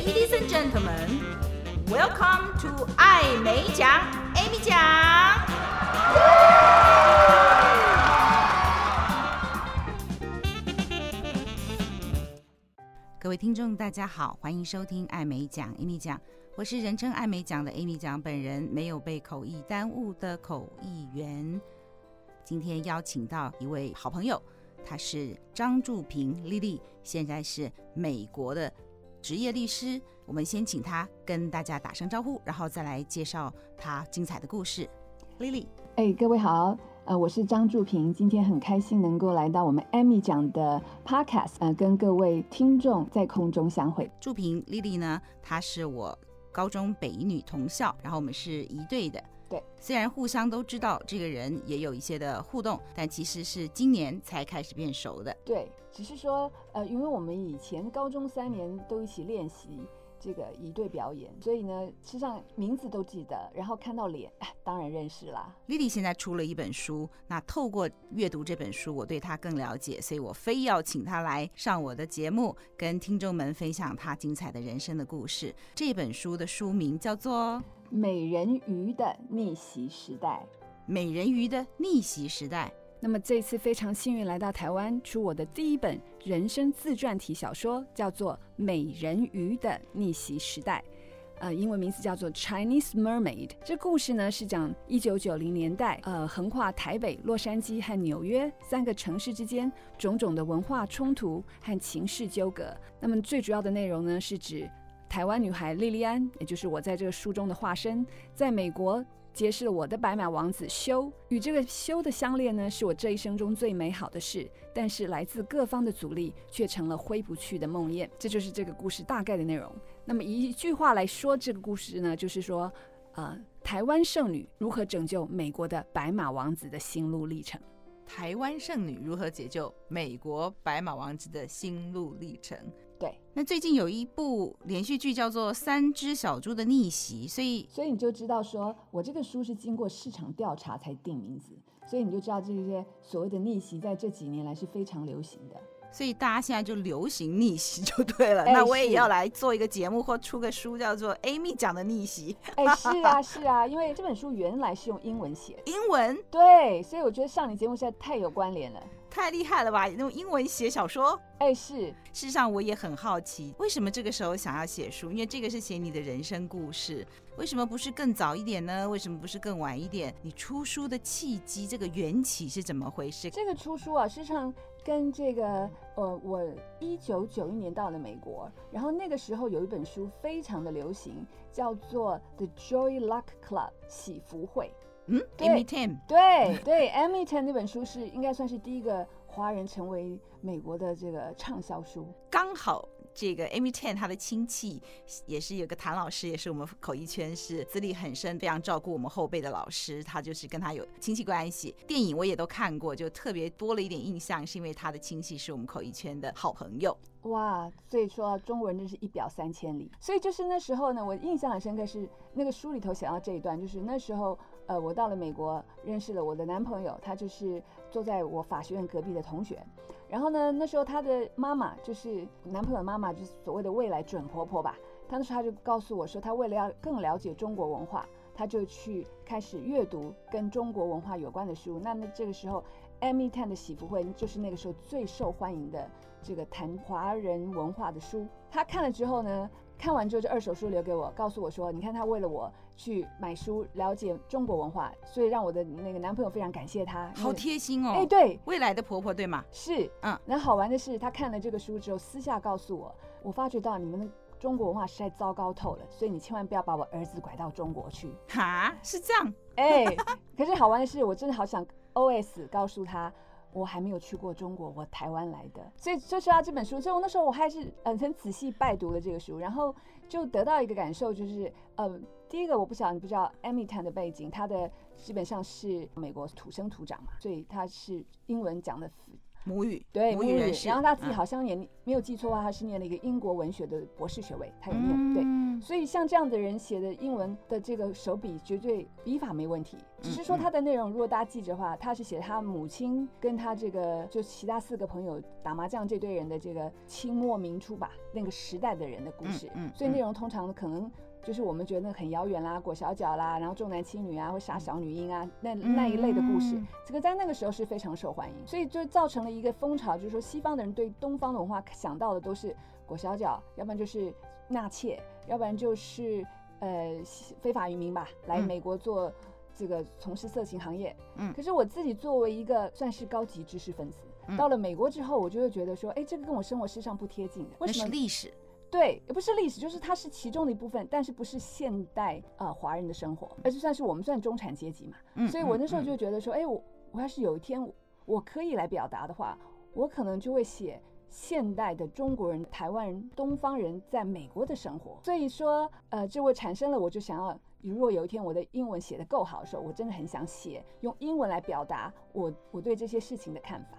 Ladies and gentlemen, welcome to 艾美奖，Amy 奖。各位听众，大家好，欢迎收听艾美奖，Amy 奖。我是人称艾美奖的 Amy 奖本人，没有被口译耽误的口译员。今天邀请到一位好朋友，他是张祝平 Lily，现在是美国的职业律师。我们先请他跟大家打声招呼，然后再来介绍他精彩的故事。Lily，哎，各位好，呃，我是张祝平，今天很开心能够来到我们 Amy 奖的 Podcast，呃，跟各位听众在空中相会。祝平 Lily 呢，她是我高中北一女同校，然后我们是一队的。对，虽然互相都知道这个人，也有一些的互动，但其实是今年才开始变熟的。对，只是说，呃，因为我们以前高中三年都一起练习这个一队表演，所以呢，实际上名字都记得，然后看到脸，当然认识啦。Lily 现在出了一本书，那透过阅读这本书，我对她更了解，所以我非要请她来上我的节目，跟听众们分享她精彩的人生的故事。这本书的书名叫做。美人鱼的逆袭时代，美人鱼的逆袭时代。那么这次非常幸运来到台湾，出我的第一本人生自传体小说，叫做《美人鱼的逆袭时代》，呃，英文名字叫做《Chinese Mermaid》。这故事呢是讲一九九零年代，呃，横跨台北、洛杉矶和纽约三个城市之间种种的文化冲突和情势纠葛。那么最主要的内容呢是指。台湾女孩莉莉安，也就是我在这个书中的化身，在美国揭示了我的白马王子修。与这个修的相恋呢，是我这一生中最美好的事。但是来自各方的阻力，却成了挥不去的梦魇。这就是这个故事大概的内容。那么一句话来说，这个故事呢，就是说，呃，台湾剩女如何拯救美国的白马王子的心路历程。台湾剩女如何解救美国白马王子的心路历程？对，那最近有一部连续剧叫做《三只小猪的逆袭》，所以所以你就知道说，我这个书是经过市场调查才定名字，所以你就知道这些所谓的逆袭在这几年来是非常流行的。所以大家现在就流行逆袭就对了。那我也要来做一个节目或出个书，叫做 Amy 讲的逆袭。哎，是啊，是啊，因为这本书原来是用英文写的。英文？对，所以我觉得上你节目实在太有关联了。太厉害了吧！用英文写小说？哎，是。事实上，我也很好奇，为什么这个时候想要写书？因为这个是写你的人生故事，为什么不是更早一点呢？为什么不是更晚一点？你出书的契机，这个缘起是怎么回事？这个出书啊，实际上跟这个，呃，我一九九一年到了美国，然后那个时候有一本书非常的流行，叫做《The Joy Luck Club》喜福会。嗯，Amy Tan，对 对，Amy Tan 那本书是应该算是第一个华人成为美国的这个畅销书。刚好这个 Amy Tan 他的亲戚也是有个谭老师，也是我们口译圈是资历很深、非常照顾我们后辈的老师。他就是跟他有亲戚关系。电影我也都看过，就特别多了一点印象，是因为他的亲戚是我们口译圈的好朋友。哇，所以说中国人真是一表三千里。所以就是那时候呢，我印象很深刻是那个书里头写到这一段，就是那时候。呃，我到了美国，认识了我的男朋友，他就是坐在我法学院隔壁的同学。然后呢，那时候他的妈妈就是男朋友的妈妈，就是所谓的未来准婆婆吧。他那时候他就告诉我说，他为了要更了解中国文化，他就去开始阅读跟中国文化有关的书。那么这个时候，Amy Tan 的喜福会就是那个时候最受欢迎的这个谈华人文化的书。他看了之后呢，看完之后，这二手书留给我，告诉我说：“你看，他为了我去买书，了解中国文化，所以让我的那个男朋友非常感谢他。”好贴心哦！哎，对，未来的婆婆对吗？是，嗯。那好玩的是，他看了这个书之后，私下告诉我：“我发觉到你们的中国文化实在糟糕透了，所以你千万不要把我儿子拐到中国去。”哈，是这样。哎，可是好玩的是，我真的好想 OS 告诉他。我还没有去过中国，我台湾来的，所以就说到这本书，所以我那时候我还是嗯很仔细拜读了这个书，然后就得到一个感受，就是呃，第一个我不晓得你不知道 Amy Tan 的背景，他的基本上是美国土生土长嘛，所以他是英文讲的母语，对母语人士。然后他自己好像也没有记错的话，他是念了一个英国文学的博士学位，他有念、嗯、对。所以像这样的人写的英文的这个手笔，绝对笔法没问题。只是说他的内容，如果大家记着的话，他是写他母亲跟他这个就其他四个朋友打麻将这堆人的这个清末明初吧那个时代的人的故事。嗯，嗯，所以内容通常可能。就是我们觉得很遥远啦，裹小脚啦，然后重男轻女啊，会杀小女婴啊，那那一类的故事，这个在那个时候是非常受欢迎，所以就造成了一个风潮，就是说西方的人对东方的文化想到的都是裹小脚，要不然就是纳妾，要不然就是呃非法移民吧，来美国做这个从事色情行业。嗯，可是我自己作为一个算是高级知识分子，到了美国之后，我就会觉得说，哎，这个跟我生活事实上不贴近的，为什么？历史。对，也不是历史，就是它是其中的一部分，但是不是现代呃华人的生活，而是算是我们算中产阶级嘛。嗯，所以我那时候就觉得说，哎、嗯，我我要是有一天我可以来表达的话，我可能就会写现代的中国人、台湾人、东方人在美国的生活。所以说，呃，这会产生了，我就想要，如果有一天我的英文写的够好的时候，我真的很想写用英文来表达我我对这些事情的看法。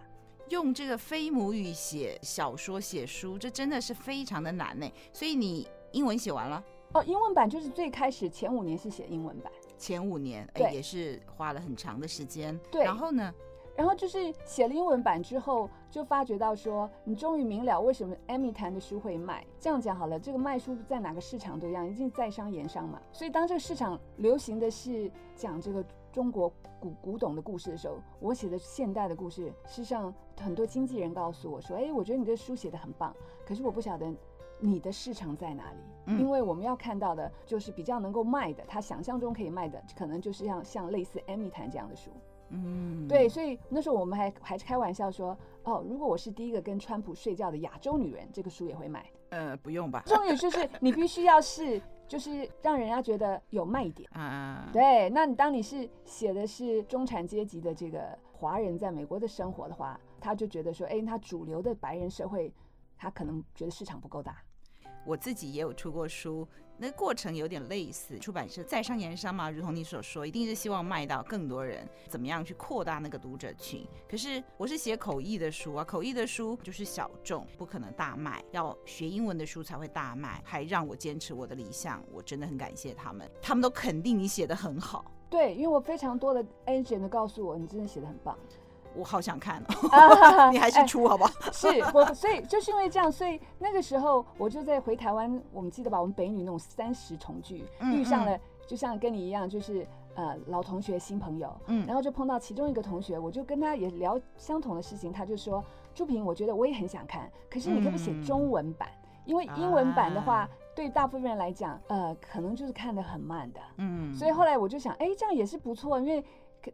用这个非母语写小说、写书，这真的是非常的难呢。所以你英文写完了？哦，英文版就是最开始前五年是写英文版，前五年哎也是花了很长的时间。对，然后呢？然后就是写了英文版之后，就发觉到说，你终于明了为什么艾米谈的书会卖。这样讲好了，这个卖书在哪个市场都一样，一定在商言商嘛。所以当这个市场流行的是讲这个。中国古古董的故事的时候，我写的现代的故事，事实上很多经纪人告诉我说：“哎，我觉得你这书写的很棒，可是我不晓得你的市场在哪里。嗯、因为我们要看到的就是比较能够卖的，他想象中可以卖的，可能就是像像类似《艾米谈》这样的书。”嗯，对，所以那时候我们还还是开玩笑说：“哦，如果我是第一个跟川普睡觉的亚洲女人，这个书也会卖。”呃，不用吧？重点就是你必须要是。就是让人家觉得有卖点啊，对。那你当你是写的是中产阶级的这个华人在美国的生活的话，他就觉得说，哎，他主流的白人社会，他可能觉得市场不够大。我自己也有出过书。那个过程有点类似，出版社在商言商嘛，如同你所说，一定是希望卖到更多人，怎么样去扩大那个读者群？可是我是写口译的书啊，口译的书就是小众，不可能大卖，要学英文的书才会大卖，还让我坚持我的理想，我真的很感谢他们，他们都肯定你写得很好。对，因为我非常多的 agent 告诉我，你真的写得很棒。我好想看哦，你还是出好不好？是我，所以就是因为这样，所以那个时候我就在回台湾，我们记得吧？我们北女那种三十重聚，遇上了，就像跟你一样，就是呃老同学新朋友，嗯，然后就碰到其中一个同学，我就跟他也聊相同的事情，他就说：“朱平，我觉得我也很想看，可是你可不可以写中文版？因为英文版的话，对大部分人来讲，呃，可能就是看得很慢的，嗯，所以后来我就想，哎，这样也是不错，因为。”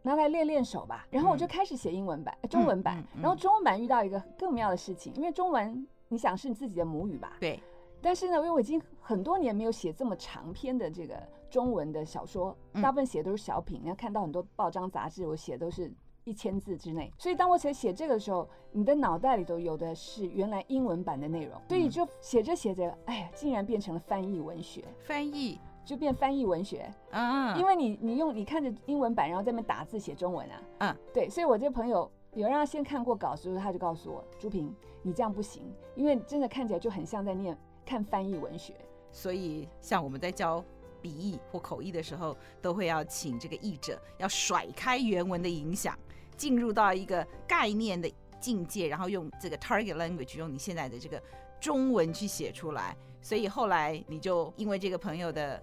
拿来练练手吧，然后我就开始写英文版、嗯、中文版、然后中文版遇到一个更妙的事情，因为中文你想是你自己的母语吧？对。但是呢，因为我已经很多年没有写这么长篇的这个中文的小说，大部分写的都是小品，你、嗯、要看到很多报章杂志，我写都是一千字之内。所以当我写写这个的时候，你的脑袋里头有的是原来英文版的内容，所以就写着写着，哎呀，竟然变成了翻译文学。翻译。就变翻译文学，嗯，因为你你用你看着英文版，然后在那边打字写中文啊，嗯，对，所以我这个朋友有让他先看过稿子，他就告诉我，朱平，你这样不行，因为真的看起来就很像在念看翻译文学。所以像我们在教笔译或口译的时候，都会要请这个译者要甩开原文的影响，进入到一个概念的境界，然后用这个 target language，用你现在的这个中文去写出来。所以后来你就因为这个朋友的。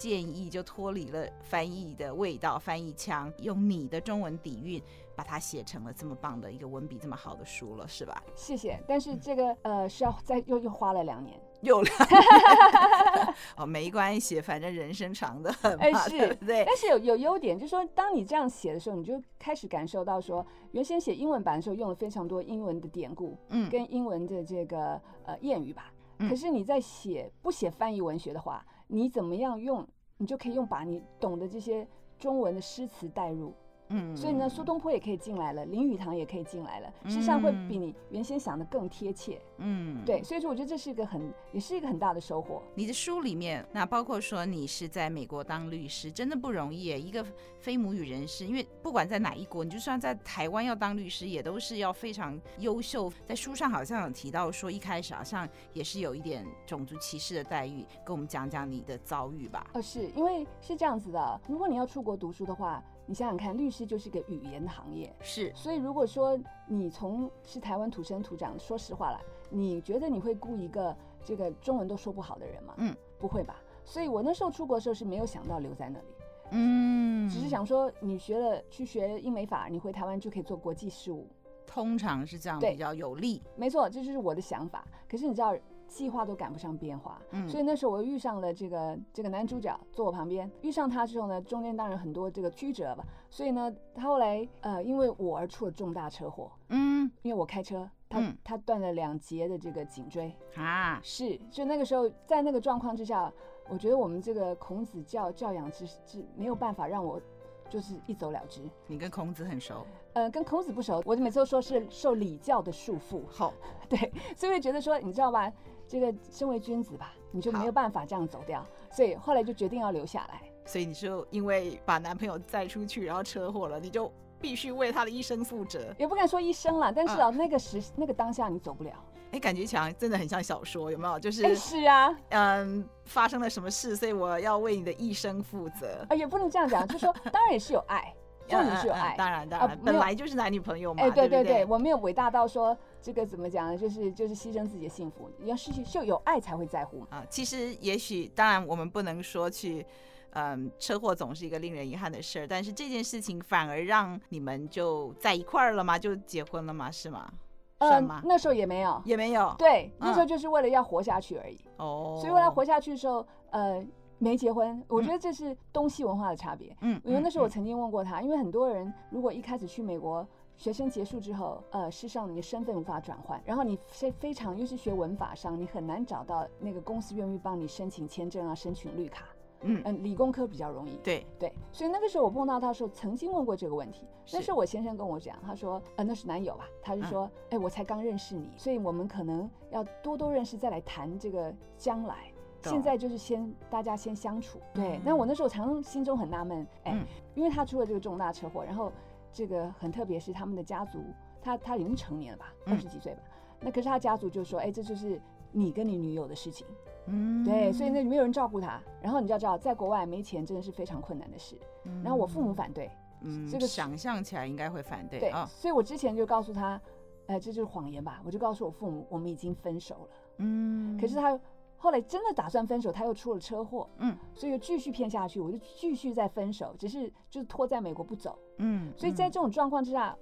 建议就脱离了翻译的味道，翻译腔，用你的中文底蕴把它写成了这么棒的一个文笔这么好的书了，是吧？谢谢。但是这个呃是要再又又花了两年，又两年 哦，没关系，反正人生长得很嘛，哎，是，对不对？但是有有优点，就是说当你这样写的时候，你就开始感受到说，原先写英文版的时候用了非常多英文的典故，嗯，跟英文的这个呃谚语吧。可是你在写不写翻译文学的话，你怎么样用？你就可以用把你懂的这些中文的诗词带入，嗯，所以呢，苏东坡也可以进来了，林语堂也可以进来了，事实上会比你原先想的更贴切。嗯，对，所以说我觉得这是一个很，也是一个很大的收获。你的书里面，那包括说你是在美国当律师，真的不容易。一个非母语人士，因为不管在哪一国，你就算在台湾要当律师，也都是要非常优秀。在书上好像有提到说，一开始好像也是有一点种族歧视的待遇，跟我们讲讲你的遭遇吧。哦，是因为是这样子的，如果你要出国读书的话。你想想看，律师就是个语言的行业，是。所以如果说你从是台湾土生土长，说实话了，你觉得你会雇一个这个中文都说不好的人吗？嗯，不会吧。所以我那时候出国的时候是没有想到留在那里，嗯，只是想说你学了去学英美法，你回台湾就可以做国际事务，通常是这样比较有利。没错，这就是我的想法。可是你知道。计划都赶不上变化，嗯，所以那时候我又遇上了这个这个男主角坐我旁边，遇上他之后呢，中间当然很多这个曲折吧，所以呢，他后来呃因为我而出了重大车祸，嗯，因为我开车，他、嗯、他断了两节的这个颈椎啊，是，就那个时候在那个状况之下，我觉得我们这个孔子教教养之之没有办法让我就是一走了之。你跟孔子很熟？呃，跟孔子不熟，我就每次都说是受礼教的束缚。好，对，所以我觉得说你知道吧？这个身为君子吧，你就没有办法这样走掉，所以后来就决定要留下来。所以你就因为把男朋友载出去，然后车祸了，你就必须为他的一生负责。也不敢说一生了，但是啊，那个时那个当下你走不了。哎，感觉强真的很像小说，有没有？就是是啊，嗯，发生了什么事，所以我要为你的一生负责。啊，也不能这样讲，就说当然也是有爱，重点是有爱，当然当然，本来就是男女朋友嘛。哎，对对对，我没有伟大到说。这个怎么讲呢？就是就是牺牲自己的幸福，你要失去就有爱才会在乎啊。其实也许当然我们不能说去，嗯，车祸总是一个令人遗憾的事儿，但是这件事情反而让你们就在一块儿了吗？就结婚了吗？是吗？嗯，那时候也没有，也没有。对，那时候就是为了要活下去而已。哦，所以为了活下去的时候，呃，没结婚。我觉得这是东西文化的差别。嗯，因为那时候我曾经问过他，因为很多人如果一开始去美国。学生结束之后，呃，事实上你的身份无法转换，然后你非非常又是学文法上，你很难找到那个公司愿意帮你申请签证啊，申请绿卡。嗯嗯，理工科比较容易。对对，所以那个时候我碰到他的时候，曾经问过这个问题。那时候我先生跟我讲，他说，呃，那是男友吧？他就说，哎、嗯，我才刚认识你，所以我们可能要多多认识，再来谈这个将来。现在就是先大家先相处。对，那我那时候常心中很纳闷，哎、嗯，因为他出了这个重大车祸，然后。这个很特别，是他们的家族，他他已经成年了吧，二十几岁吧。那可是他家族就说，哎，这就是你跟你女友的事情，嗯，对，所以那没有人照顾他。然后你就要知道，在国外没钱真的是非常困难的事。然后我父母反对，嗯，这个想象起来应该会反对。对，所以我之前就告诉他，哎，这就是谎言吧。我就告诉我父母，我们已经分手了。嗯，可是他。后来真的打算分手，他又出了车祸，嗯，所以又继续骗下去，我就继续再分手，只是就是拖在美国不走，嗯，所以在这种状况之下，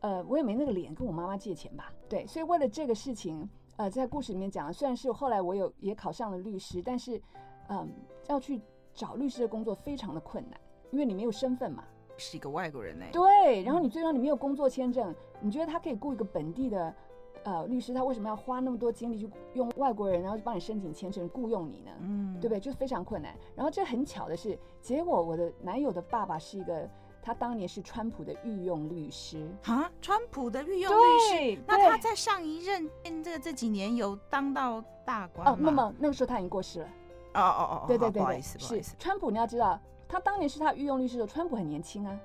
呃，我也没那个脸跟我妈妈借钱吧，对，所以为了这个事情，呃，在故事里面讲，虽然是后来我有也考上了律师，但是，嗯、呃，要去找律师的工作非常的困难，因为你没有身份嘛，是一个外国人呢，对，然后你最终你没有工作签证，你觉得他可以雇一个本地的？呃，律师他为什么要花那么多精力去用外国人，然后去帮你申请签证雇佣你呢？嗯，对不对？就非常困难。然后这很巧的是，结果我的男友的爸爸是一个，他当年是川普的御用律师啊，川普的御用律师。那他在上一任这个这几年有当到大官吗？哦，那么那个时候他已经过世了。哦哦哦，对对对对，不好意思，是川普。你要知道，他当年是他御用律师的时候，川普很年轻啊。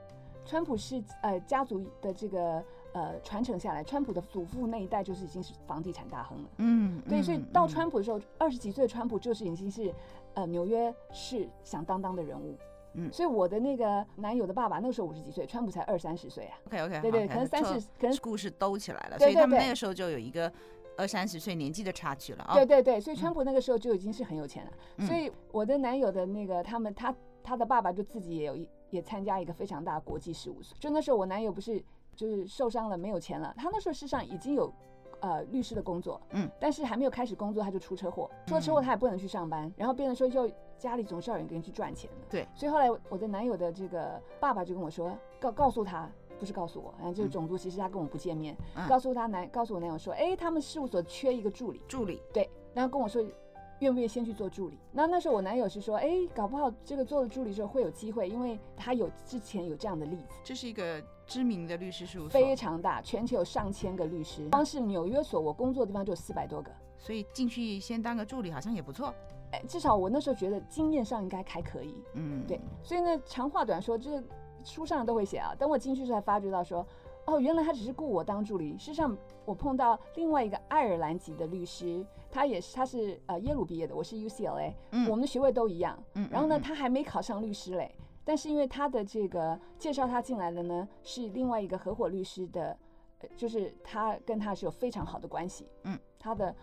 川普是呃家族的这个。呃，传承下来，川普的祖父那一代就是已经是房地产大亨了。嗯，对，所以到川普的时候，二十几岁的川普就是已经是呃纽约市响当当的人物。嗯，所以我的那个男友的爸爸那个时候五十几岁，川普才二三十岁啊。OK OK，对对，可能三十，可能故事兜起来了，所以他们那个时候就有一个二三十岁年纪的差距了啊。对对对，所以川普那个时候就已经是很有钱了。所以我的男友的那个他们他他的爸爸就自己也有一也参加一个非常大的国际事务所。就那时候我男友不是。就是受伤了，没有钱了。他那时候事实上已经有，呃，律师的工作，嗯，但是还没有开始工作，他就出车祸。出了车祸，他也不能去上班，然后变得说，就家里总是要有人去赚钱的。对，所以后来我的男友的这个爸爸就跟我说，告告诉他，不是告诉我，然后就是种族歧视，他跟我不见面，告诉他男，告诉我男友说，哎，他们事务所缺一个助理，助理，对，然后跟我说。愿不愿意先去做助理？那那时候我男友是说，哎，搞不好这个做了助理之后会有机会，因为他有之前有这样的例子。这是一个知名的律师事务所，非常大，全球有上千个律师，光是纽约所我工作的地方就有四百多个。所以进去先当个助理好像也不错。哎，至少我那时候觉得经验上应该还可以。嗯，对。所以呢，长话短说，就是书上都会写啊。等我进去时才发觉到说。哦，原来他只是雇我当助理。事实上，我碰到另外一个爱尔兰籍的律师，他也是，他是呃耶鲁毕业的，我是 UCLA，嗯，我们的学位都一样。嗯，然后呢，他还没考上律师嘞，但是因为他的这个介绍他进来的呢，是另外一个合伙律师的，呃就是他跟他是有非常好的关系。嗯，他的。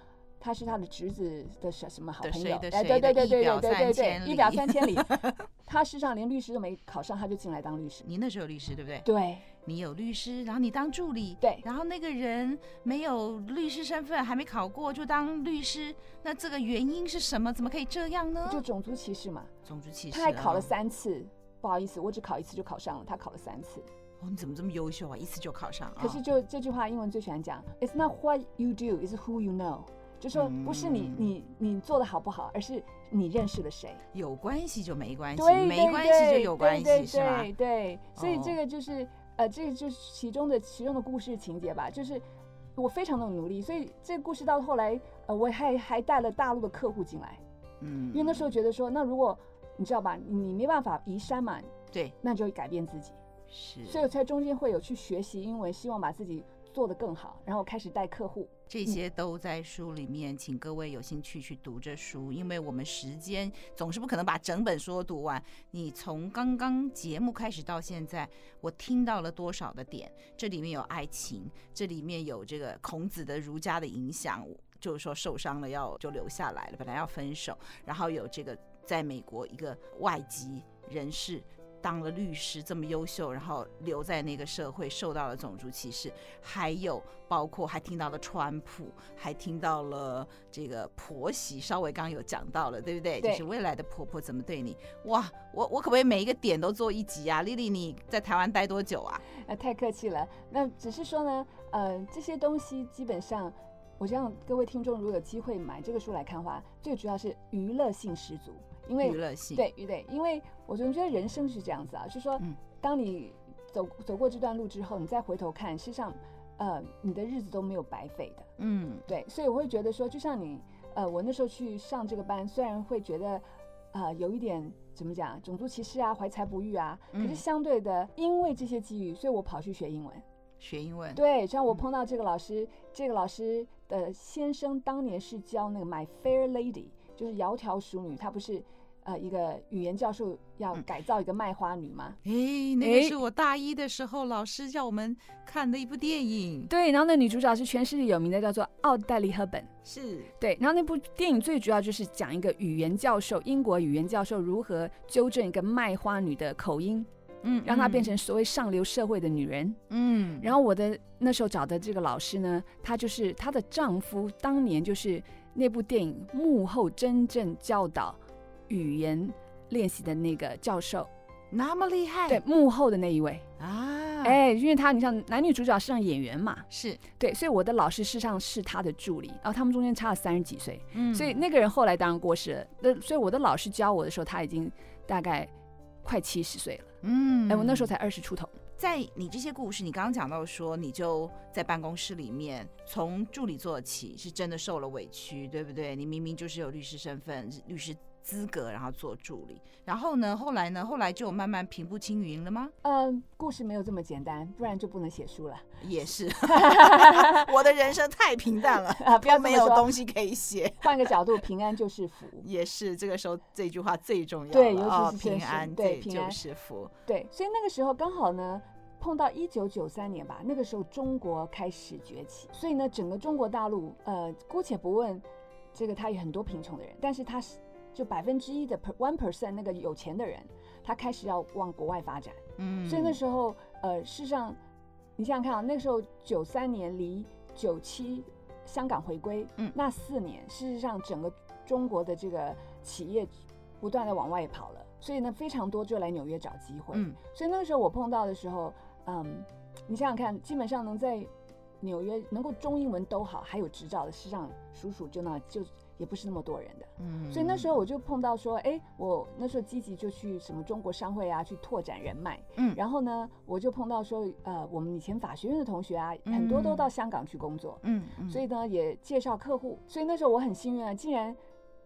他是他的侄子的什什么好朋友？哎，对对对对对对对对，一表三千里。他事实上连律师都没考上，他就进来当律师。你那时候有律师对不对？对，你有律师，然后你当助理。对，然后那个人没有律师身份，还没考过就当律师，那这个原因是什么？怎么可以这样呢？就种族歧视嘛。种族歧视。他还考了三次，不好意思，我只考一次就考上了，他考了三次。哦，你怎么这么优秀啊？一次就考上了？可是就这句话，英文最喜欢讲，It's not what you do, it's who you know。就说不是你你你做的好不好，而是你认识了谁。有关系就没关系，对没关系就有关系，对对对是吧？对，所以这个就是呃，这个就是其中的其中的故事情节吧。就是我非常的努力，所以这个故事到后来，呃，我还还带了大陆的客户进来，嗯，因为那时候觉得说，那如果你知道吧，你没办法移山嘛，对，那就改变自己，是，所以我在中间会有去学习英文，希望把自己做得更好，然后开始带客户。这些都在书里面，请各位有兴趣去读这书，因为我们时间总是不可能把整本书读完。你从刚刚节目开始到现在，我听到了多少的点？这里面有爱情，这里面有这个孔子的儒家的影响，就是说受伤了要就留下来了，本来要分手，然后有这个在美国一个外籍人士。当了律师这么优秀，然后留在那个社会受到了种族歧视，还有包括还听到了川普，还听到了这个婆媳，稍微刚刚有讲到了，对不对？对，就是未来的婆婆怎么对你？哇，我我可不可以每一个点都做一集啊？Lily，你在台湾待多久啊？呃，太客气了。那只是说呢，呃，这些东西基本上，我希望各位听众如果有机会买这个书来看的话，最主要是娱乐性十足。因为娱乐性对，对，因为我总觉得人生是这样子啊，就是说，当你走走过这段路之后，你再回头看，实际上，呃，你的日子都没有白费的。嗯，对，所以我会觉得说，就像你，呃，我那时候去上这个班，虽然会觉得，呃，有一点怎么讲，种族歧视啊，怀才不遇啊，可是相对的，因为这些机遇，所以我跑去学英文，学英文。对，像我碰到这个老师，这个老师的先生当年是教那个 My Fair Lady，就是窈窕淑女，他不是。呃，一个语言教授要改造一个卖花女吗？哎、嗯，那个是我大一的时候老师叫我们看的一部电影。对，然后那女主角是全世界有名的，叫做奥黛丽·赫本。是对，然后那部电影最主要就是讲一个语言教授，英国语言教授如何纠正一个卖花女的口音，嗯，让她变成所谓上流社会的女人。嗯，然后我的那时候找的这个老师呢，她就是她的丈夫，当年就是那部电影幕后真正教导。语言练习的那个教授，那么厉害？对，幕后的那一位啊，哎，因为他你像男女主角是上演员嘛，是对，所以我的老师事实上是他的助理，然后他们中间差了三十几岁，嗯，所以那个人后来当然过世了，那所以我的老师教我的时候他已经大概快七十岁了，嗯，哎，我那时候才二十出头。在你这些故事，你刚刚讲到说你就在办公室里面从助理做起，是真的受了委屈，对不对？你明明就是有律师身份，律师。资格，然后做助理，然后呢？后来呢？后来就慢慢平步青云了吗？嗯，故事没有这么简单，不然就不能写书了。也是，我的人生太平淡了 啊！不要没有东西可以写。换个角度，平安就是福。也是，这个时候这句话最重要。对，尤其是平安，对，平安就是福。对，所以那个时候刚好呢，碰到一九九三年吧，那个时候中国开始崛起，所以呢，整个中国大陆，呃，姑且不问这个，他有很多贫穷的人，但是他是。就百分之一的 one percent 那个有钱的人，他开始要往国外发展。嗯，所以那时候，呃，事实上，你想想看啊，那时候九三年离九七香港回归，嗯，那四年，事实上整个中国的这个企业不断的往外跑了，所以呢，非常多就来纽约找机会。嗯，所以那个时候我碰到的时候，嗯，你想想看，基本上能在纽约能够中英文都好，还有执照的，事实上数数就那就。也不是那么多人的。嗯，所以那时候我就碰到说，哎，我那时候积极就去什么中国商会啊，去拓展人脉。嗯，然后呢，我就碰到说，呃，我们以前法学院的同学啊，很多都到香港去工作。嗯，嗯，所以呢，也介绍客户。所以那时候我很幸运啊，竟然，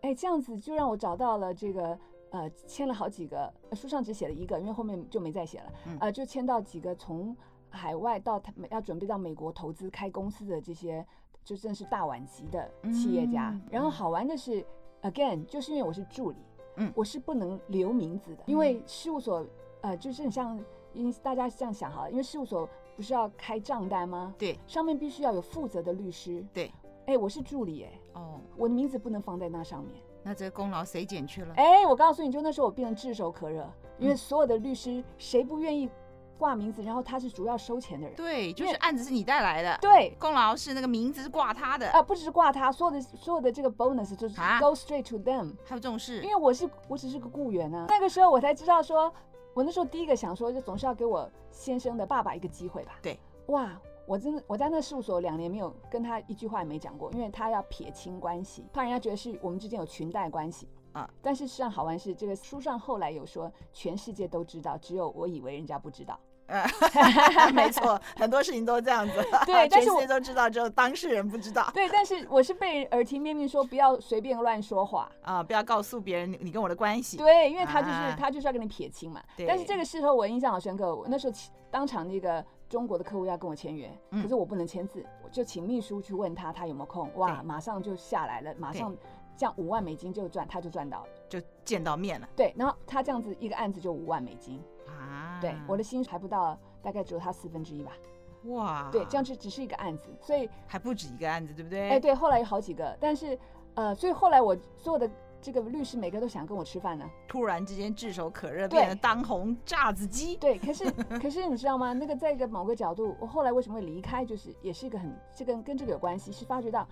哎，这样子就让我找到了这个。呃，签了好几个，书上只写了一个，因为后面就没再写了。嗯、呃，就签到几个从海外到他要准备到美国投资开公司的这些，就真是大腕级的企业家。嗯、然后好玩的是、嗯、，again，就是因为我是助理，嗯，我是不能留名字的，因为事务所，呃，就是你像，因为大家这样想哈，因为事务所不是要开账单吗？对，上面必须要有负责的律师。对，哎，我是助理，哎，哦，我的名字不能放在那上面。那这个功劳谁捡去了？哎，我告诉你，就那时候我变得炙手可热，因为所有的律师谁不愿意挂名字？然后他是主要收钱的人，对，就是案子是你带来的，对，功劳是那个名字是挂他的啊，不只是挂他，所有的所有的这个 bonus 就是 go straight to them，还有这种事，因为我是我只是个雇员啊。那个时候我才知道说，我那时候第一个想说，就总是要给我先生的爸爸一个机会吧。对，哇。我真的我在那事务所两年没有跟他一句话也没讲过，因为他要撇清关系，怕人家觉得是我们之间有裙带关系啊。但是实际上好玩是，这个书上后来有说，全世界都知道，只有我以为人家不知道。呃，没错，很多事情都这样子。对，但是我全世界都知道，只有当事人不知道。对，但是我是被耳提面命说不要随便乱说话啊，不要告诉别人你跟我的关系。对，因为他就是、啊、他就是要跟你撇清嘛。对。但是这个时候我印象好深刻，我那时候当场那个。中国的客户要跟我签约，可是我不能签字，我就请秘书去问他，他有没有空。哇，马上就下来了，马上这样五万美金就赚，他就赚到了，就见到面了。对，然后他这样子一个案子就五万美金啊，对，我的薪水还不到，大概只有他四分之一吧。哇，对，这样子只是一个案子，所以还不止一个案子，对不对？哎，对，后来有好几个，但是呃，所以后来我所有的。这个律师每个都想跟我吃饭呢，突然之间炙手可热，变得当红炸子鸡。对，可是可是你知道吗？那个在一个某个角度，我后来为什么会离开，就是也是一个很这个跟这个有关系，是发觉到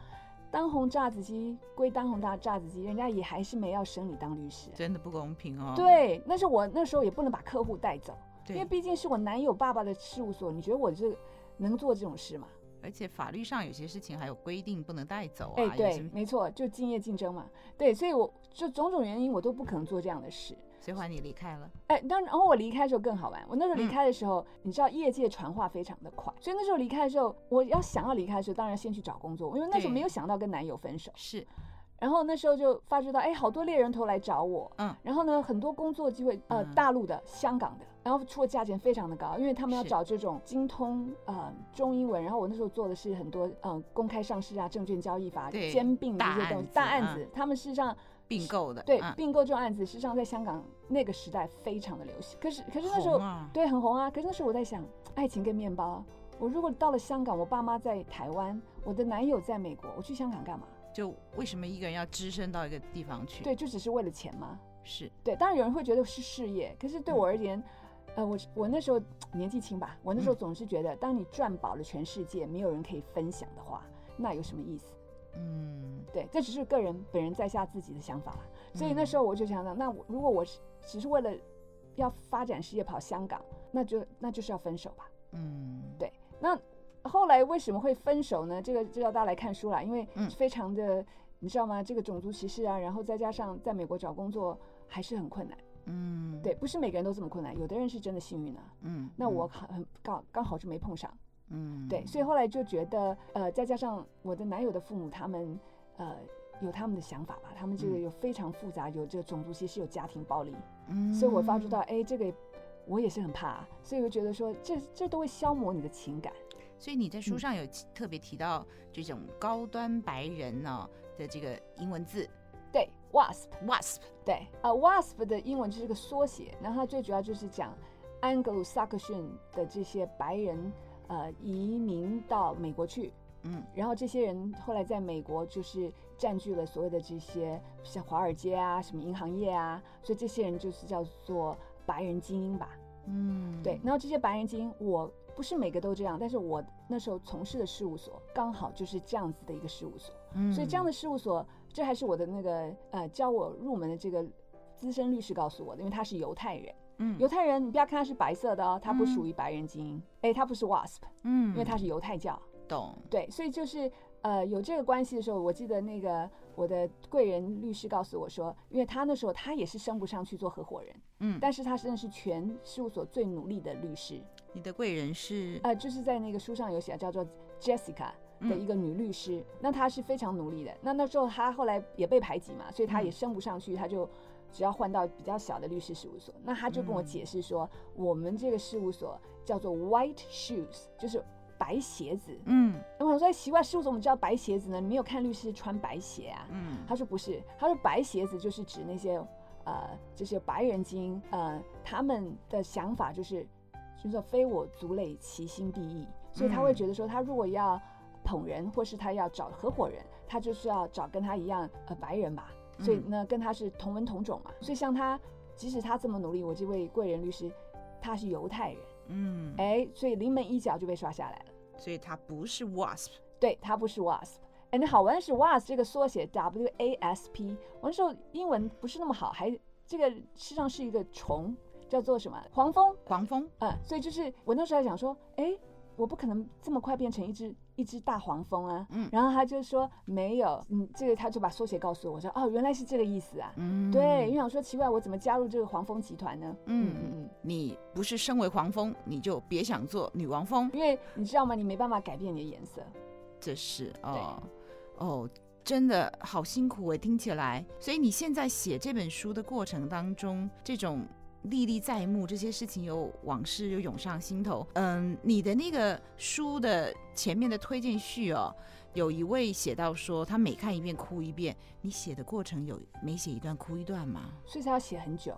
当红炸子鸡归当红大炸子鸡，人家也还是没要升你当律师，真的不公平哦。对，那是我那时候也不能把客户带走，对因为毕竟是我男友爸爸的事务所，你觉得我这能做这种事吗？而且法律上有些事情还有规定不能带走啊。哎，对，没错，就竞业竞争嘛。对，所以我就种种原因，我都不可能做这样的事。所以后你离开了。哎，当然后我离开的时候更好玩。我那时候离开的时候，嗯、你知道业界传话非常的快，所以那时候离开的时候，我要想要离开的时候，当然先去找工作，因为那时候没有想到跟男友分手。是。然后那时候就发觉到，哎，好多猎人头来找我。嗯。然后呢，很多工作机会，呃，嗯、大陆的、香港的。然后出的价钱非常的高，因为他们要找这种精通呃中英文。然后我那时候做的是很多嗯、呃、公开上市啊、证券交易法兼并的一些东西，大案子。他们事实上并购的，对并购这种案子，实际上在香港那个时代非常的流行。可是可是那时候对很红啊。可是那时候我在想，爱情跟面包，我如果到了香港，我爸妈在台湾，我的男友在美国，我去香港干嘛？就为什么一个人要只身到一个地方去？对，就只是为了钱吗？是对。当然有人会觉得是事业，可是对我而言。呃，我我那时候年纪轻吧，我那时候总是觉得，当你赚饱了全世界，没有人可以分享的话，那有什么意思？嗯，对，这只是个人本人在下自己的想法。所以那时候我就想想，那我如果我是只是为了要发展事业跑香港，那就那就是要分手吧。嗯，对。那后来为什么会分手呢？这个就要大家来看书了，因为非常的，你知道吗？这个种族歧视啊，然后再加上在美国找工作还是很困难。嗯，对，不是每个人都这么困难，有的人是真的幸运啊。嗯，那我很刚刚好就没碰上。嗯，对，所以后来就觉得，呃，再加上我的男友的父母，他们呃有他们的想法吧，他们这个有非常复杂，有这个种族歧视，有家庭暴力。嗯，所以我发觉到，哎，这个我也是很怕啊，所以我觉得说，这这都会消磨你的情感。所以你在书上有特别提到这种高端白人呢的这个英文字。对，WASP，WASP，对，啊，WASP 的英文就是个缩写，然后它最主要就是讲 Anglo-Saxon 的这些白人，呃，移民到美国去，嗯，然后这些人后来在美国就是占据了所谓的这些像华尔街啊，什么银行业啊，所以这些人就是叫做白人精英吧，嗯，对，然后这些白人精英，我不是每个都这样，但是我那时候从事的事务所刚好就是这样子的一个事务所，嗯，所以这样的事务所。这还是我的那个呃教我入门的这个资深律师告诉我的，因为他是犹太人。嗯，犹太人你不要看他是白色的哦，他不属于白人精英。哎、嗯，他不是 WASP。嗯，因为他是犹太教。懂。对，所以就是呃有这个关系的时候，我记得那个我的贵人律师告诉我说，因为他那时候他也是升不上去做合伙人，嗯，但是他真的是全事务所最努力的律师。你的贵人是？呃，就是在那个书上有写，叫做 Jessica 的一个女律师。嗯、那她是非常努力的。那那时候她后来也被排挤嘛，所以她也升不上去，她就只要换到比较小的律师事务所。那他就跟我解释说，嗯、我们这个事务所叫做 White Shoes，就是。白鞋子，嗯，我想说，哎，奇怪，事务所怎么叫白鞋子呢？你没有看律师穿白鞋啊？嗯，他说不是，他说白鞋子就是指那些，呃，这些白人精，呃，他们的想法就是，就是说非我族类，其心必异，所以他会觉得说，他如果要捧人，或是他要找合伙人，他就是要找跟他一样，呃，白人吧，所以呢，跟他是同文同种嘛，所以像他，即使他这么努力，我这位贵人律师，他是犹太人，嗯，哎，所以临门一脚就被刷下来了。所以他不是 wasp，对，他不是 wasp。哎，那好玩的是 wasp 这个缩写 W A S P，我那时候英文不是那么好，还这个实际上是一个虫，叫做什么？黄蜂。黄蜂。嗯，所以就是我那时候还想说，哎，我不可能这么快变成一只。一只大黄蜂啊，嗯，然后他就说没有，嗯，这个他就把缩写告诉我，我说哦，原来是这个意思啊，嗯，对，因为我说奇怪，我怎么加入这个黄蜂集团呢？嗯嗯嗯，你不是身为黄蜂，你就别想做女王蜂，因为你知道吗？你没办法改变你的颜色，这是哦。哦，真的好辛苦哎，听起来，所以你现在写这本书的过程当中，这种。历历在目，这些事情有往事又涌上心头。嗯，你的那个书的前面的推荐序哦，有一位写到说，他每看一遍哭一遍。你写的过程有每写一段哭一段吗？所以才要写很久，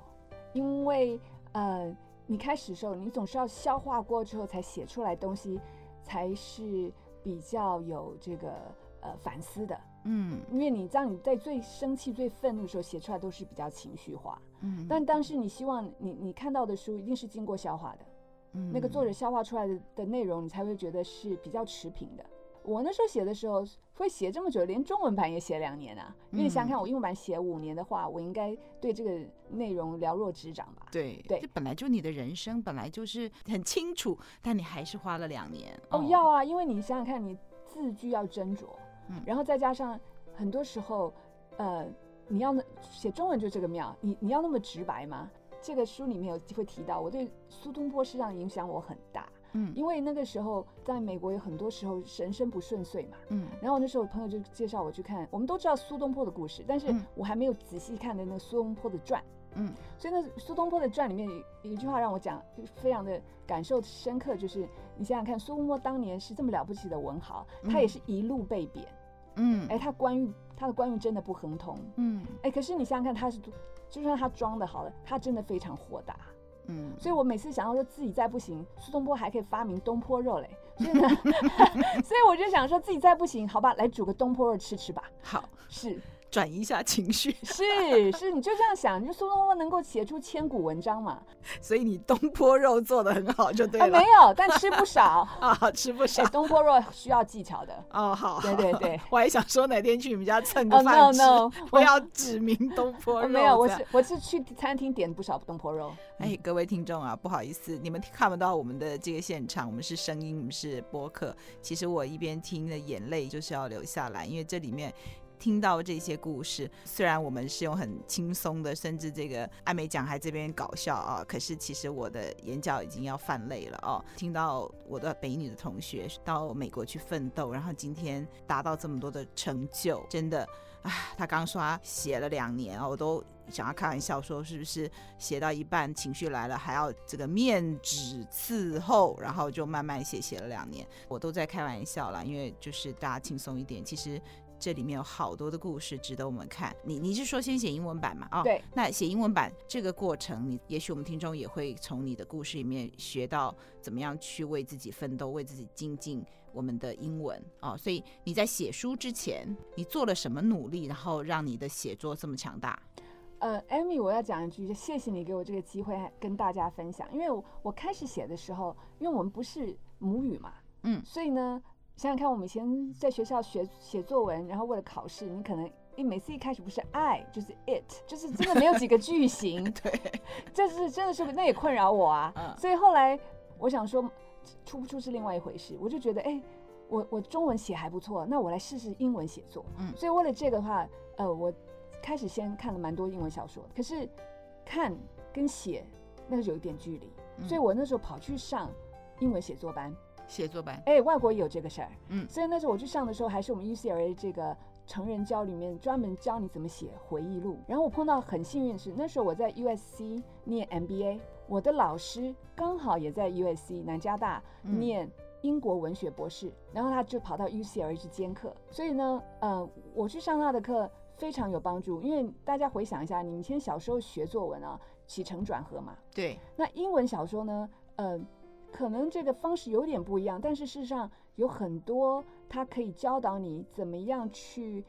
因为呃，你开始的时候，你总是要消化过之后才写出来东西，才是比较有这个呃反思的。嗯，因为你当你在最生气、最愤怒的时候写出来都是比较情绪化。嗯，但当时你希望你你看到的书一定是经过消化的，嗯，那个作者消化出来的的内容，你才会觉得是比较持平的。我那时候写的时候会写这么久，连中文版也写两年啊。因为你想想看，我英文版写五年的话，我应该对这个内容了若指掌吧？对对，这本来就你的人生本来就是很清楚，但你还是花了两年。哦，哦要啊，因为你想想看，你字句要斟酌。嗯，然后再加上很多时候，呃，你要写中文就这个妙，你你要那么直白吗？这个书里面有机会提到，我对苏东坡实际上影响我很大，嗯，因为那个时候在美国有很多时候人生不顺遂嘛，嗯，然后那时候朋友就介绍我去看，我们都知道苏东坡的故事，但是我还没有仔细看的那个苏东坡的传，嗯，所以那苏东坡的传里面有一句话让我讲，非常的感受深刻，就是你想想看，苏东坡当年是这么了不起的文豪，他也是一路被贬。嗯，哎，他官运，他的官运真的不亨通。嗯，哎，可是你想想看，他是，就算他装的好了，他真的非常豁达。嗯，所以我每次想到说自己再不行，苏东坡还可以发明东坡肉嘞。所以呢，所以我就想说自己再不行，好吧，来煮个东坡肉吃吃吧。好，是。转移一下情绪，是是，你就这样想，就苏东坡能够写出千古文章嘛？所以你东坡肉做的很好，就对了。啊、没有，但吃不少 啊，吃不少。东坡肉需要技巧的哦，好，对对对。我还想说哪天去你们家蹭个饭吃，oh, no, no, 我要指名东坡肉。没有，我是我是去餐厅点不少东坡肉。哎，各位听众啊，不好意思，你们看不到我们的这个现场，我们是声音，我们是播客。其实我一边听的眼泪就是要流下来，因为这里面。听到这些故事，虽然我们是用很轻松的，甚至这个艾美讲还这边搞笑啊，可是其实我的眼角已经要泛泪了哦。听到我的北女的同学到美国去奋斗，然后今天达到这么多的成就，真的啊，他刚说他写了两年啊，我都想要开玩笑说，是不是写到一半情绪来了，还要这个面纸伺候，然后就慢慢写，写了两年，我都在开玩笑啦，因为就是大家轻松一点，其实。这里面有好多的故事值得我们看。你你是说先写英文版嘛？哦，对。那写英文版这个过程，你也许我们听众也会从你的故事里面学到怎么样去为自己奋斗，为自己精进我们的英文哦。所以你在写书之前，你做了什么努力，然后让你的写作这么强大？呃，Amy，我要讲一句，就谢谢你给我这个机会跟大家分享。因为我，我开始写的时候，因为我们不是母语嘛，嗯，所以呢。想想看，我们以前在学校学写作文，然后为了考试，你可能一每次一开始不是 I 就是 it，就是真的没有几个句型。对，这是真的是那也困扰我啊。嗯。所以后来我想说，出不出是另外一回事。我就觉得，哎，我我中文写还不错，那我来试试英文写作。嗯，所以为了这个的话，呃，我开始先看了蛮多英文小说，可是看跟写那个有一点距离，嗯，所以我那时候跑去上英文写作班。写作班，哎，外国也有这个事儿。嗯，所以那时候我去上的时候，还是我们 UCLA 这个成人教里面专门教你怎么写回忆录。然后我碰到很幸运的是，那时候我在 USC 念 MBA，我的老师刚好也在 USC 南加大念英国文学博士，嗯、然后他就跑到 UCLA 去兼课。所以呢，呃，我去上他的课非常有帮助，因为大家回想一下，你们以前小时候学作文啊，起承转合嘛。对。那英文小说呢，呃。可能这个方式有点不一样，但是事实上有很多，它可以教导你怎么样去，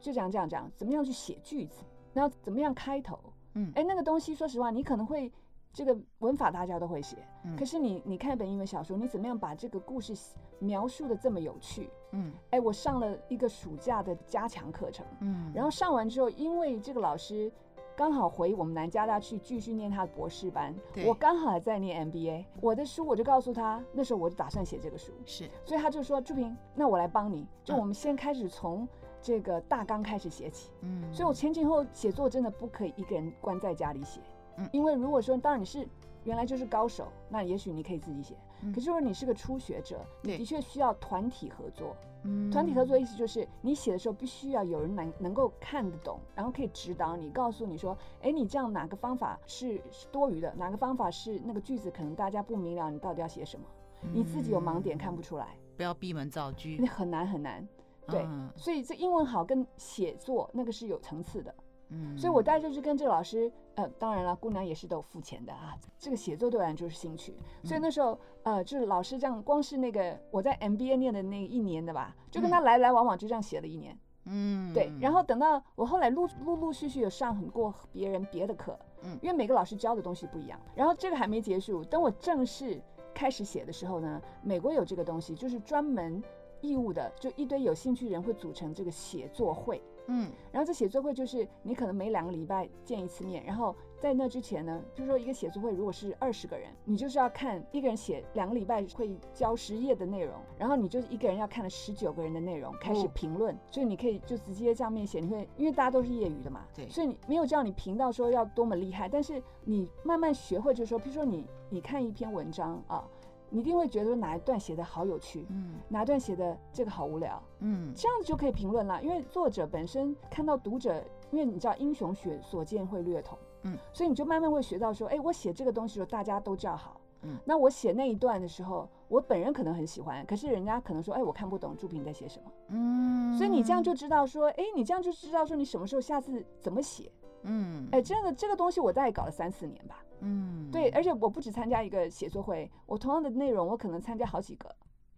就这样这样讲，怎么样去写句子，然后怎么样开头。嗯，哎，那个东西，说实话，你可能会这个文法大家都会写，嗯，可是你你看一本英文小说，你怎么样把这个故事描述的这么有趣？嗯，哎，我上了一个暑假的加强课程，嗯，然后上完之后，因为这个老师。刚好回我们南加大去继续念他的博士班，我刚好还在念 MBA，我的书我就告诉他，那时候我就打算写这个书，是，所以他就说：“朱平，那我来帮你，就我们先开始从这个大纲开始写起。”嗯，所以我前前后写作真的不可以一个人关在家里写，嗯，因为如果说当然你是原来就是高手，那也许你可以自己写，可是如果你是个初学者，你的确需要团体合作。嗯，团体合作的意思就是你写的时候必须要有人能能够看得懂，然后可以指导你，告诉你说，哎，你这样哪个方法是是多余的，哪个方法是那个句子可能大家不明了，你到底要写什么？你自己有盲点看不出来，不要闭门造车，那很难很难。对，所以这英文好跟写作那个是有层次的。嗯，所以我带就是跟这个老师，呃，当然了，姑娘也是都有付钱的啊。这个写作对我来就是兴趣，所以那时候，呃，就是老师这样，光是那个我在 MBA 念的那一年的吧，就跟他来来往往就这样写了一年。嗯，对。然后等到我后来陆陆陆续续有上很过别人别的课，嗯，因为每个老师教的东西不一样。然后这个还没结束，等我正式开始写的时候呢，美国有这个东西，就是专门义务的，就一堆有兴趣人会组成这个写作会。嗯，然后这写作会就是你可能每两个礼拜见一次面，然后在那之前呢，就是说一个写作会如果是二十个人，你就是要看一个人写两个礼拜会交十页的内容，然后你就一个人要看了十九个人的内容开始评论，嗯，所以你可以就直接这样面写，你会因为大家都是业余的嘛，对，所以你没有叫你评到说要多么厉害，但是你慢慢学会，就是说，譬如说你你看一篇文章啊。你一定会觉得哪一段写的好有趣，嗯，哪一段写的这个好无聊，嗯，这样子就可以评论了。因为作者本身看到读者，因为你知道英雄学所见会略同，嗯，所以你就慢慢会学到说，哎，我写这个东西的时候大家都叫好，嗯，那我写那一段的时候，我本人可能很喜欢，可是人家可能说，哎，我看不懂朱平在写什么，嗯，所以你这样就知道说，哎，你这样就知道说你什么时候下次怎么写，嗯，哎，真的这个东西我大概搞了三四年吧。嗯，对，而且我不止参加一个写作会，我同样的内容，我可能参加好几个。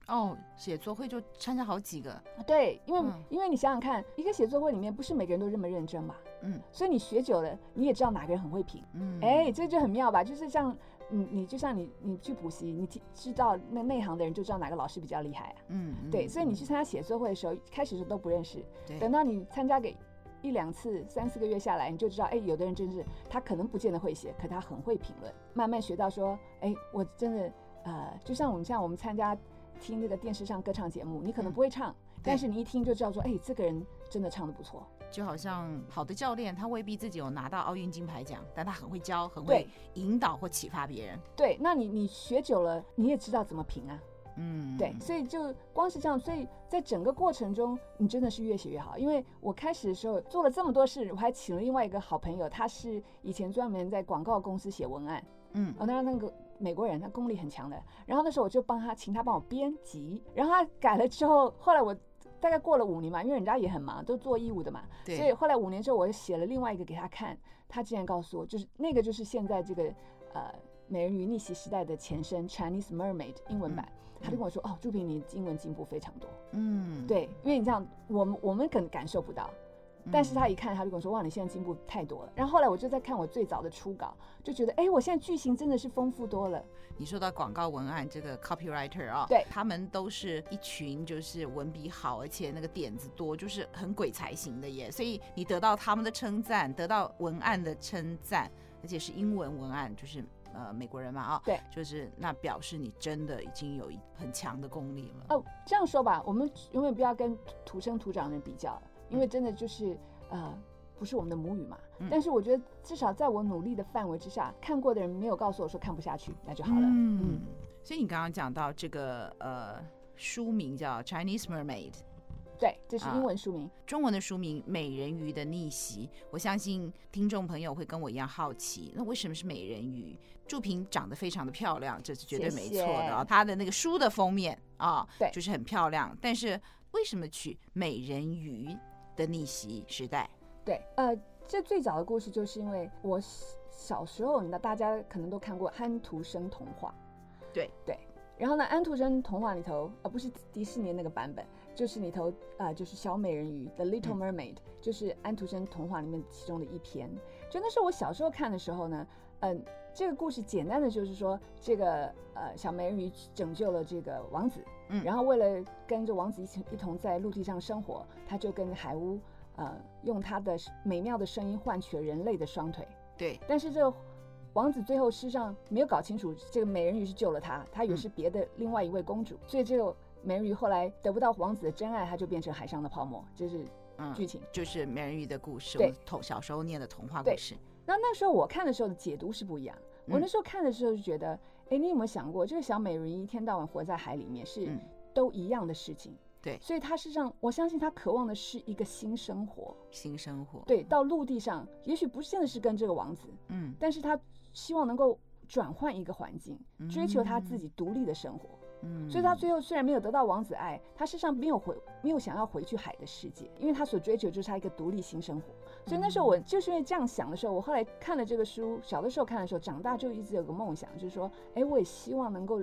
哦，写作会就参加好几个。对，因为、嗯、因为你想想看，一个写作会里面不是每个人都这么认真嘛。嗯。所以你学久了，你也知道哪个人很会评。嗯。哎，这就很妙吧？就是像你，你就像你，你去补习，你知道那内行的人就知道哪个老师比较厉害啊。嗯。对，所以你去参加写作会的时候，开始的时候都不认识。对。等到你参加给。一两次、三四个月下来，你就知道，哎，有的人真是他可能不见得会写，可他很会评论。慢慢学到说，哎，我真的，呃，就像我们像我们参加听那个电视上歌唱节目，你可能不会唱，嗯、但是你一听就知道说，哎，这个人真的唱的不错。就好像好的教练，他未必自己有拿到奥运金牌奖，但他很会教，很会引导或启发别人。对，那你你学久了，你也知道怎么评啊。嗯，对，所以就光是这样，所以在整个过程中，你真的是越写越好。因为我开始的时候做了这么多事，我还请了另外一个好朋友，他是以前专门在广告公司写文案，嗯，哦，那那个美国人，他功力很强的。然后那时候我就帮他，请他帮我编辑，然后他改了之后，后来我大概过了五年嘛，因为人家也很忙，都做义务的嘛，对，所以后来五年之后，我写了另外一个给他看，他竟然告诉我，就是那个就是现在这个呃美人鱼逆袭时代的前身 Chinese Mermaid 英文版。嗯他就跟我说：“哦，朱平，你英文进步非常多。”嗯，对，因为你这样，我们我们可能感受不到，但是他一看，他就跟我说：“哇，你现在进步太多了。”然后后来我就在看我最早的初稿，就觉得，哎，我现在剧情真的是丰富多了。你说到广告文案这个 copywriter 啊，对，他们都是一群就是文笔好，而且那个点子多，就是很鬼才型的耶。所以你得到他们的称赞，得到文案的称赞，而且是英文文案，就是。呃美国人嘛啊，对，就是那表示你真的已经有一很强的功力了。哦，这样说吧，我们永远不要跟土生土长的人比较，因为真的就是呃不是我们的母语嘛。嗯、但是我觉得至少在我努力的范围之下，看过的人没有告诉我说看不下去，那就好了。嗯，嗯，所以你刚刚讲到这个呃书名叫《Chinese Mermaid》。对，这是英文书名，啊、中文的书名《美人鱼的逆袭》。我相信听众朋友会跟我一样好奇，那为什么是美人鱼？祝平长得非常的漂亮，这是绝对没错的啊。她的那个书的封面啊，对，就是很漂亮。但是为什么取《美人鱼的逆袭时代》？对，呃，这最早的故事就是因为我小时候，那大家可能都看过安徒生童话。对对，然后呢，安徒生童话里头，呃、不是迪士尼那个版本。就是里头啊、呃，就是小美人鱼《The Little Mermaid》，嗯，就是安徒生童话里面其中的一篇。就那是我小时候看的时候呢，嗯、呃，这个故事简单的就是说，这个呃小美人鱼拯救了这个王子，嗯，然后为了跟着王子一起一同在陆地上生活，他就跟海巫呃用他的美妙的声音换取了人类的双腿。对，但是这个王子最后事实上没有搞清楚，这个美人鱼是救了他，他以为是别的另外一位公主，嗯、所以这个。美人鱼后来得不到王子的真爱，他就变成海上的泡沫，这是剧情，嗯，就是美人鱼的故事。对，童小时候念的童话故事。那那时候我看的时候的解读是不一样。我那时候看的时候就觉得，哎，嗯，你有没有想过，这个小美人鱼一天到晚活在海里面，是都一样的事情。对，所以她实际上，我相信她渴望的是一个新生活。新生活。对，到陆地上，也许不见得是跟这个王子，嗯，但是她希望能够转换一个环境，追求她自己独立的生活。嗯，所以他最后虽然没有得到王子爱，他事实上没有回，没有想要回去海的世界，因为他所追求就是他一个独立新生活。所以那时候我就是因为这样想的时候，我后来看了这个书，小的时候看的时候，长大就一直有个梦想，就是说，哎，我也希望能够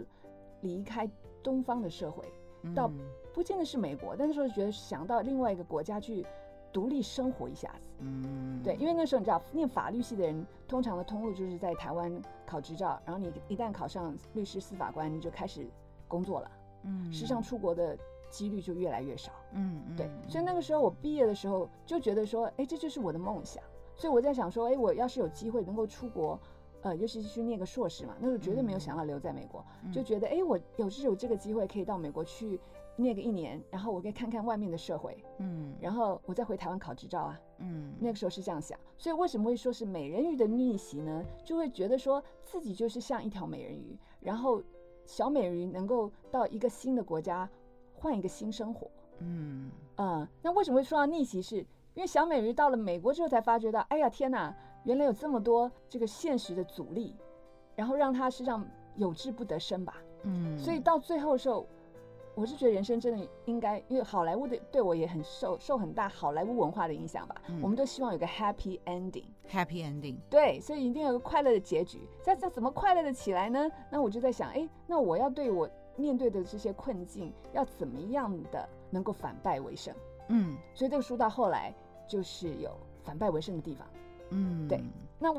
离开东方的社会，到不见得是美国，但是说觉得想到另外一个国家去独立生活一下子。嗯，对，因为那时候你知道，念法律系的人通常的通路就是在台湾考执照，然后你一旦考上律师、司法官，你就开始。工作了，嗯，实际上出国的几率就越来越少，嗯嗯，对，所以那个时候我毕业的时候就觉得说，哎，这就是我的梦想，所以我在想说，哎，我要是有机会能够出国，呃，尤其是去念个硕士嘛，那时候绝对没有想要留在美国，嗯，就觉得，哎，我有是有这个机会可以到美国去念个一年，然后我可以看看外面的社会，嗯，然后我再回台湾考执照啊，嗯，那个时候是这样想，所以为什么会说是美人鱼的逆袭呢？就会觉得说自己就是像一条美人鱼，然后。小美人鱼能够到一个新的国家，换一个新生活。嗯嗯，那为什么会说到逆袭？是因为小美人鱼到了美国之后才发觉到，哎呀天哪，原来有这么多这个现实的阻力，然后让她实际上有志不得伸吧。嗯，所以到最后的时候。我是觉得人生真的应该，因为好莱坞的对我也很受受很大好莱坞文化的影响吧。嗯、我们都希望有个 happy ending。happy ending。对，所以一定要有个快乐的结局。这这怎么快乐的起来呢？那我就在想，哎，那我要对我面对的这些困境，要怎么样的能够反败为胜？嗯，所以这个书到后来就是有反败为胜的地方。嗯，对。那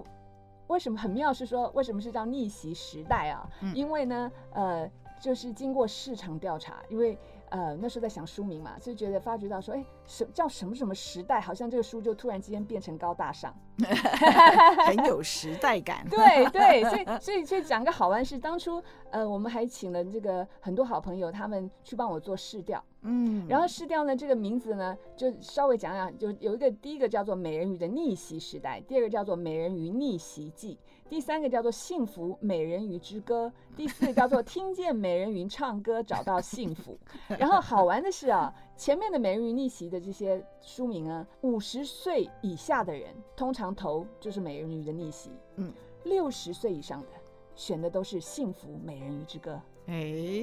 为什么很妙是说，为什么是叫逆袭时代啊？嗯、因为呢，呃。就是经过市场调查，因为呃那时候在想书名嘛，就觉得发觉到说，哎，什叫什么什么时代，好像这个书就突然之间变成高大上 很有时代感。对对，所以所以所以讲个好玩事，当初呃我们还请了这个很多好朋友，他们去帮我做试调。嗯，然后失掉呢，这个名字呢，就稍微讲讲，就有一个第一个叫做《美人鱼的逆袭时代》，第二个叫做《美人鱼逆袭记》，第三个叫做《幸福美人鱼之歌》，第四个叫做《听见美人鱼唱歌找到幸福》。然后好玩的是啊，前面的《美人鱼逆袭》的这些书名啊，五十岁以下的人通常投就是《美人鱼的逆袭》，嗯，六十岁以上的选的都是《幸福美人鱼之歌》。哎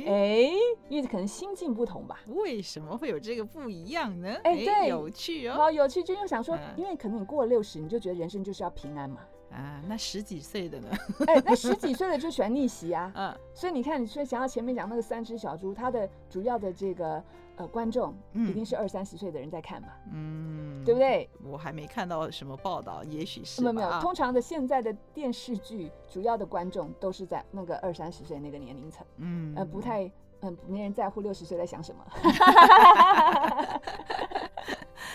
哎，因为可能心境不同吧？为什么会有这个不一样呢？哎，对，有趣哦，好有趣。就又想说，因为可能你过了六十，你就觉得人生就是要平安嘛。啊，那十几岁的呢？哎，那十几岁的就喜欢逆袭啊。嗯，所以你看，你说想要前面讲那个三只小猪，它的主要的这个呃观众一定是二三十岁的人在看嘛。嗯，对不对？我还没看到什么报道，也许是没有没有。通常的现在的电视剧主要的观众都是在那个二三十岁那个年龄层。嗯，呃，不太嗯，没人在乎六十岁在想什么。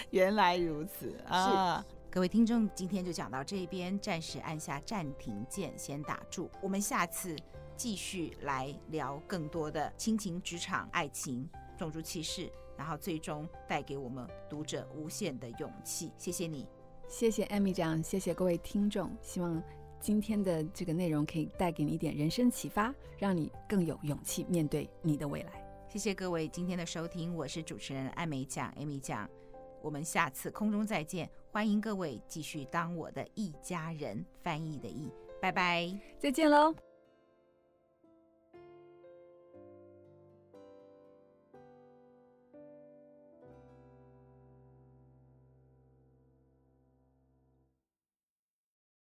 原来如此啊。各位听众，今天就讲到这边，暂时按下暂停键，先打住。我们下次继续来聊更多的亲情、职场、爱情、种族歧视，然后最终带给我们读者无限的勇气。谢谢你，谢谢 Amy 讲，谢谢各位听众。希望今天的这个内容可以带给你一点人生启发，让你更有勇气面对你的未来。谢谢各位今天的收听，我是主持人艾美讲 Amy 讲。我们下次空中再见，欢迎各位继续当我的一家人，翻译的译，拜拜，再见喽。